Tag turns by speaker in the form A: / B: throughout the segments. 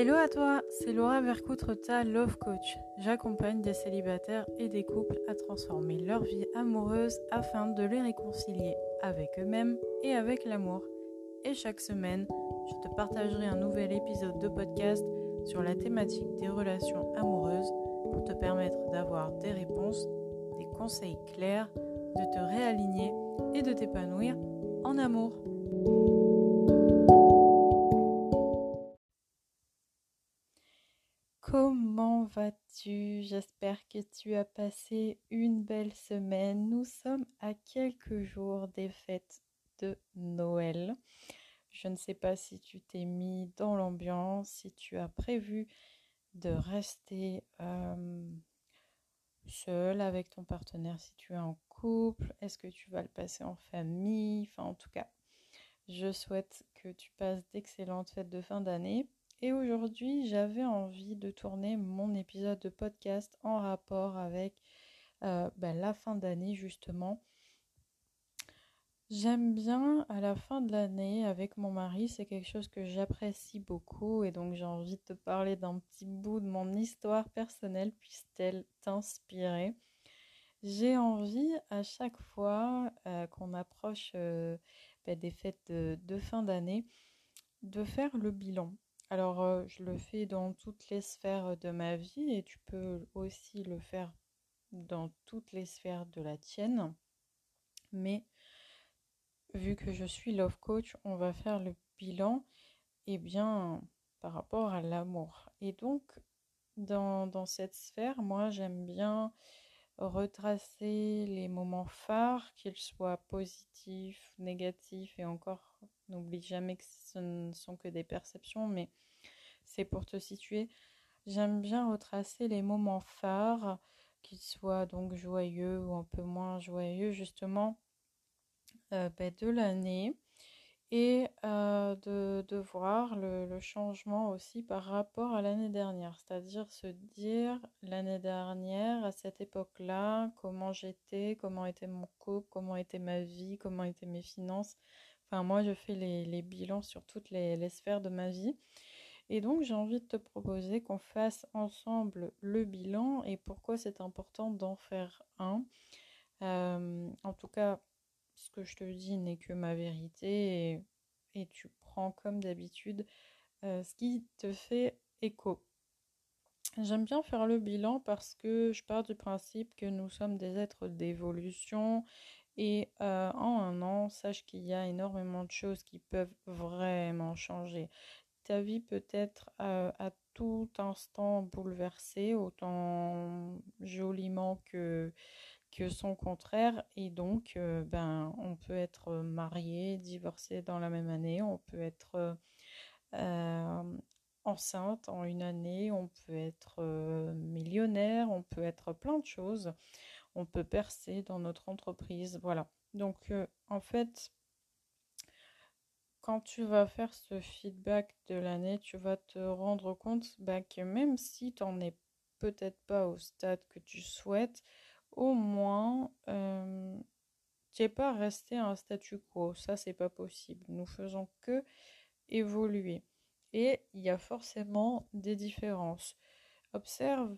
A: Hello à toi, c'est Laura Vercoutre, ta Love Coach. J'accompagne des célibataires et des couples à transformer leur vie amoureuse afin de les réconcilier avec eux-mêmes et avec l'amour. Et chaque semaine, je te partagerai un nouvel épisode de podcast sur la thématique des relations amoureuses pour te permettre d'avoir des réponses, des conseils clairs, de te réaligner et de t'épanouir en amour. Vas-tu J'espère que tu as passé une belle semaine. Nous sommes à quelques jours des fêtes de Noël. Je ne sais pas si tu t'es mis dans l'ambiance, si tu as prévu de rester euh, seul avec ton partenaire si tu es en couple. Est-ce que tu vas le passer en famille? Enfin, en tout cas, je souhaite que tu passes d'excellentes fêtes de fin d'année et aujourd'hui, j'avais envie de tourner mon épisode de podcast en rapport avec euh, ben, la fin d'année justement. J'aime bien à la fin de l'année avec mon mari, c'est quelque chose que j'apprécie beaucoup et donc j'ai envie de te parler d'un petit bout de mon histoire personnelle puisse-t-elle t'inspirer. J'ai envie à chaque fois euh, qu'on approche euh, ben, des fêtes de fin d'année de faire le bilan alors, euh, je le fais dans toutes les sphères de ma vie et tu peux aussi le faire dans toutes les sphères de la tienne. Mais vu que je suis love coach, on va faire le bilan eh bien, par rapport à l'amour. Et donc, dans cette sphère, moi, j'aime bien retracer les moments phares, qu'ils soient positifs, négatifs, et encore, n'oublie jamais que ce ne sont que des perceptions, mais c'est pour te situer. J'aime bien retracer les moments phares, qu'ils soient donc joyeux ou un peu moins joyeux, justement, euh, ben, de l'année et euh, de, voir le, changement aussi par rapport à l'année dernière. C'est-à-dire se dire l'année dernière, à cette époque-là, comment j'étais, comment était mon couple, comment était ma vie, comment étaient mes finances. Enfin, moi, je fais les, bilans sur toutes les, sphères de ma vie. Et donc, j'ai envie de te proposer qu'on fasse ensemble le bilan et pourquoi c'est important d'en faire un. Euh, en tout cas, ce que je te dis n'est que ma vérité et, tu prends comme d'habitude euh, ce qui te fait écho. J'aime bien faire le bilan parce que je pars du principe que nous sommes des êtres d'évolution et euh, en un an, sache qu'il y a énormément de choses qui peuvent vraiment changer. Ta vie peut être euh, à tout instant bouleversée, autant joliment que, que son contraire. Et donc, euh, ben, on peut être marié, divorcé dans la même année, on peut être enceinte en une année, on peut être millionnaire, on peut être plein de choses, on peut percer dans notre entreprise. Voilà. Donc, en fait, quand tu vas faire ce feedback de l'année, tu vas te rendre compte bah, que même si tu n'en es peut-être pas au stade que tu souhaites, au moins, euh, tu n'es pas resté à un statu quo. Ça, c'est pas possible. Nous faisons que évoluer. Et il y a forcément des différences. Observe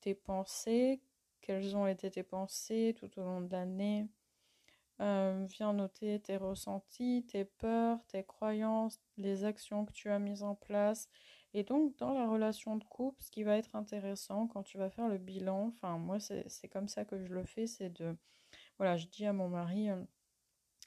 A: tes pensées, quelles ont été tes pensées tout au long de l'année. Euh, viens noter tes ressentis, tes peurs, tes croyances, les actions que tu as mises en place. Et donc, dans la relation de couple, ce qui va être intéressant quand tu vas faire le bilan, enfin, moi, c'est comme ça que je le fais, c'est de, voilà, je dis à mon mari, euh,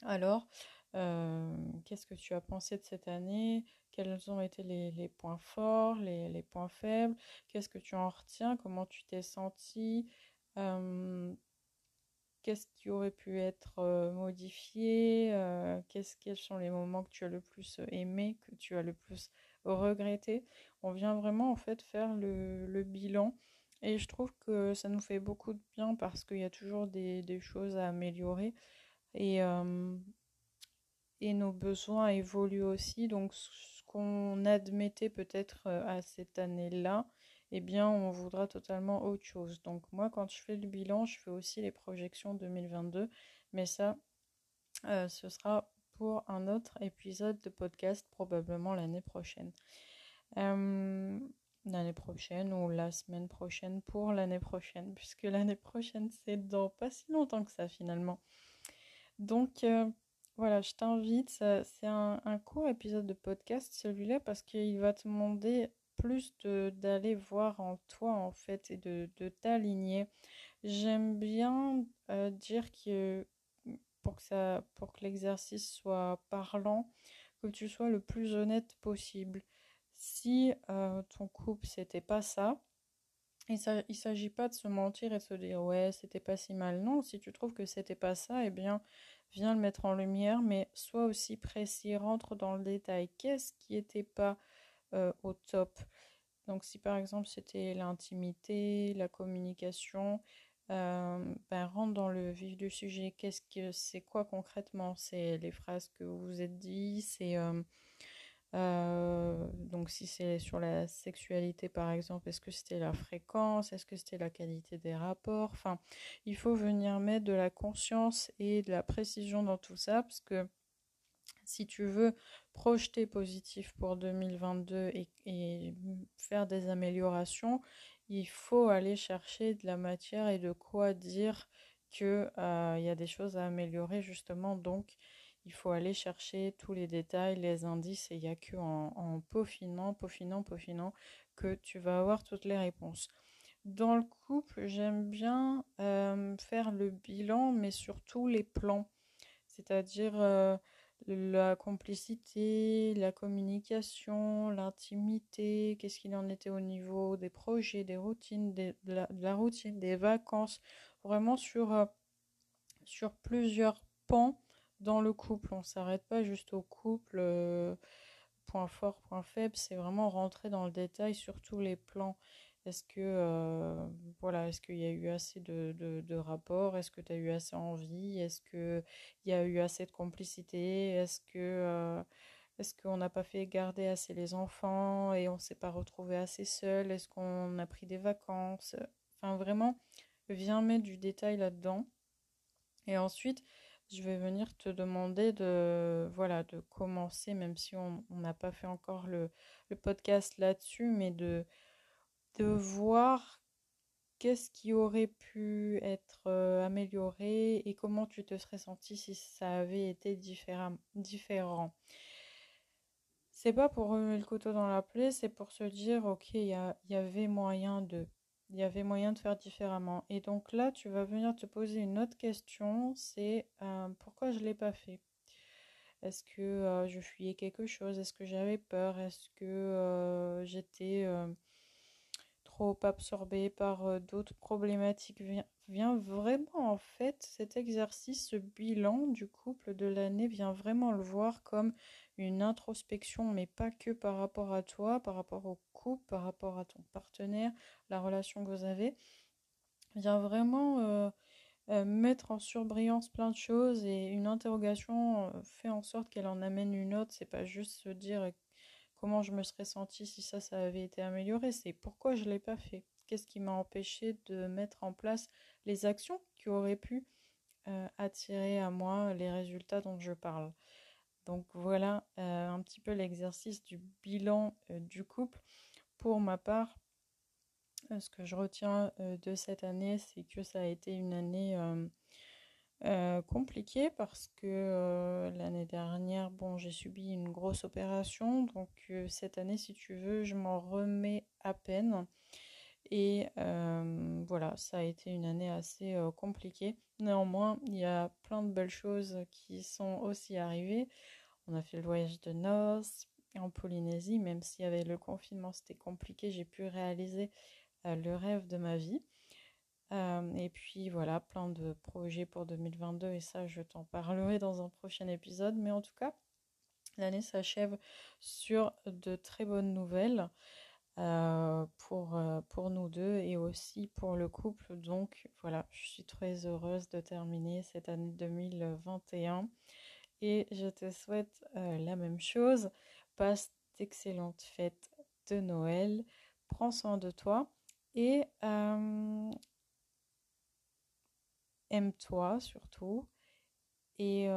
A: alors, euh, qu'est-ce que tu as pensé de cette année? Quels ont été les, points forts, les, points faibles? Qu'est-ce que tu en retiens? Comment tu t'es senti euh, Qu'est-ce qui aurait pu être modifié Quels sont les moments que tu as le plus aimé, que tu as le plus regretter. On vient vraiment en fait faire le, bilan. Et je trouve que ça nous fait beaucoup de bien parce qu'il y a toujours des, choses à améliorer. Et, euh, et nos besoins évoluent aussi. Donc ce qu'on admettait peut-être euh, à cette année-là, eh bien on voudra totalement autre chose. Donc moi quand je fais le bilan, je fais aussi les projections 2022. Mais ça, euh, ce sera pour un autre épisode de podcast probablement l'année prochaine. l'année prochaine ou la semaine prochaine pour l'année prochaine, puisque l'année prochaine, c'est dans pas si longtemps que ça finalement. Donc voilà, je t'invite, c'est un, un, court épisode de podcast celui-là parce qu'il va te demander plus d'aller voir en toi en fait et de, t'aligner. J'aime bien dire que pour que ça pour que l'exercice soit parlant, que tu sois le plus honnête possible. Si euh, ton couple c'était pas ça, il ne s'agit pas de se mentir et se dire ouais c'était pas si mal. Non, si tu trouves que c'était pas ça, eh bien viens le mettre en lumière, mais sois aussi précis, rentre dans le détail. Qu'est-ce qui était pas euh, au top. Donc si par exemple c'était l'intimité, la communication, euh, ben, rentre dans le vif du sujet. Qu'est-ce que c'est quoi concrètement? C'est les phrases que vous vous êtes dit, c'est euh, donc si c'est sur la sexualité par exemple, est-ce que c'était la fréquence, est-ce que c'était la qualité des rapports? Enfin, il faut venir mettre de la conscience et de la précision dans tout ça parce que si tu veux projeter positif pour 2022 et, et faire des améliorations, il faut aller chercher de la matière et de quoi dire qu'il euh, y a des choses à améliorer justement. Donc, il faut aller chercher tous les détails, les indices, et il n'y a que en, peaufinant, peaufinant, peaufinant que tu vas avoir toutes les réponses. Dans le couple, j'aime bien euh, faire le bilan, mais surtout les plans. C'est-à-dire euh, la complicité, la communication, l'intimité, qu'est-ce qu'il en était au niveau des projets, des routines, de, la, routine, des vacances, vraiment sur, euh, plusieurs pans dans le couple. On ne s'arrête pas juste au couple, euh, point fort, point faible, c'est vraiment rentrer dans le détail sur tous les plans. Est-ce que euh, voilà, est-ce qu'il y a eu assez de, de, rapports? Est-ce que tu as eu assez envie? Est-ce qu'il y a eu assez de complicité? Est-ce que euh, est-ce qu'on n'a pas fait garder assez les enfants et on s'est pas retrouvé assez seul? Est-ce qu'on a pris des vacances? Enfin vraiment, viens mettre du détail là-dedans. Et ensuite, je vais venir te demander de voilà de commencer, même si on n'a pas fait encore le, le podcast là-dessus, mais de de voir qu'est-ce qui aurait pu être amélioré et comment tu te serais senti si ça avait été différent. C'est pas pour remuer le couteau dans la plaie, c'est pour se dire ok, il y, avait moyen de. Il y avait moyen de faire différemment. Et donc là, tu vas venir te poser une autre question, c'est euh, pourquoi je ne l'ai pas fait? Est-ce que je fuyais quelque chose? Est-ce que j'avais peur? Est-ce que j'étais absorbé par euh, d'autres problématiques. Vient, vraiment en fait cet exercice, ce bilan du couple de l'année vient vraiment le voir comme une introspection, mais pas que par rapport à toi, par rapport au couple, par rapport à ton partenaire, la relation que vous avez. Vient vraiment euh, euh, mettre en surbrillance plein de choses et une interrogation fait en sorte qu'elle en amène une autre. C'est pas juste se dire comment je me serais sentie si ça, avait été amélioré. C'est pourquoi je ne l'ai pas fait. Qu'est-ce qui m'a empêché de mettre en place les actions qui auraient pu euh, attirer à moi les résultats dont je parle? Donc voilà euh, un petit peu l'exercice du bilan euh, du couple. Pour ma part, ce que je retiens de cette année, c'est que ça a été une année euh, compliqué parce que euh, l'année dernière, bon, j'ai subi une grosse opération, donc euh, cette année, si tu veux, je m'en remets à peine. Et voilà, ça a été une année assez compliquée. Néanmoins, il y a plein de belles choses qui sont aussi arrivées. On a fait le voyage de noces en Polynésie, même s'il y avait le confinement, c'était compliqué, j'ai pu réaliser le rêve de ma vie. Euh, et puis voilà, plein de projets pour 2022 et ça, je t'en parlerai dans un prochain épisode. Mais en tout cas, l'année s'achève sur de très bonnes nouvelles euh, pour, euh, pour nous deux et aussi pour le couple. Donc voilà, je suis très heureuse de terminer cette année 2021 et je te souhaite la même chose. Passe d'excellentes fêtes de Noël. Prends soin de toi. Et aime-toi surtout Et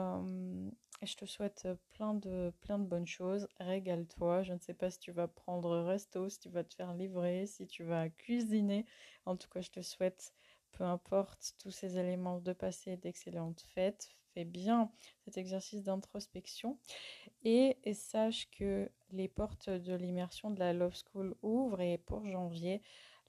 A: je te souhaite plein de, plein de bonnes choses. Régale-toi. Je ne sais pas si tu vas prendre resto, si tu vas te faire livrer, si tu vas cuisiner. En tout cas, je te souhaite, peu importe tous ces éléments, de passer d'excellentes fêtes. Fais bien cet exercice d'introspection. Et sache que les portes de l'immersion de la Love School ouvrent. Et pour janvier,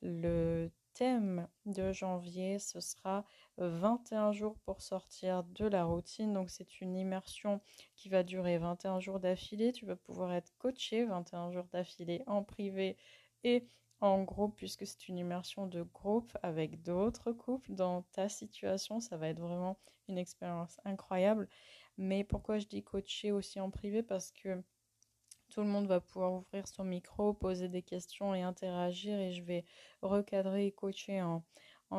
A: le thème de janvier, ce sera 21 jours pour sortir de la routine. Donc c'est une immersion qui va durer 21 jours d'affilée. Tu vas pouvoir être coaché 21 jours d'affilée en privé et en groupe puisque c'est une immersion de groupe avec d'autres couples dans ta situation. Ça va être vraiment une expérience incroyable. Mais pourquoi je dis coacher aussi en privé? Parce que tout le monde va pouvoir ouvrir son micro, poser des questions et interagir et je vais recadrer et coacher en,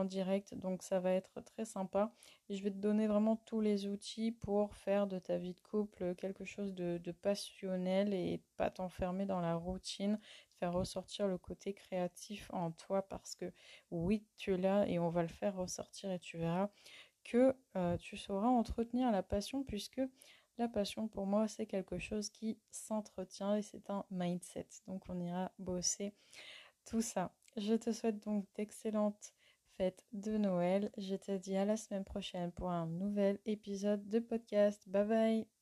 A: direct. Donc ça va être très sympa. Je vais te donner vraiment tous les outils pour faire de ta vie de couple quelque chose de, de passionnel et pas t'enfermer dans la routine, faire ressortir le côté créatif en toi parce que oui, tu l'as et on va le faire ressortir et tu verras que euh, tu sauras entretenir la passion puisque la passion, pour moi, c'est quelque chose qui s'entretient et c'est un mindset. Donc, on ira bosser tout ça. Je te souhaite donc d'excellentes fêtes de Noël. Je te dis à la semaine prochaine pour un nouvel épisode de podcast. Bye bye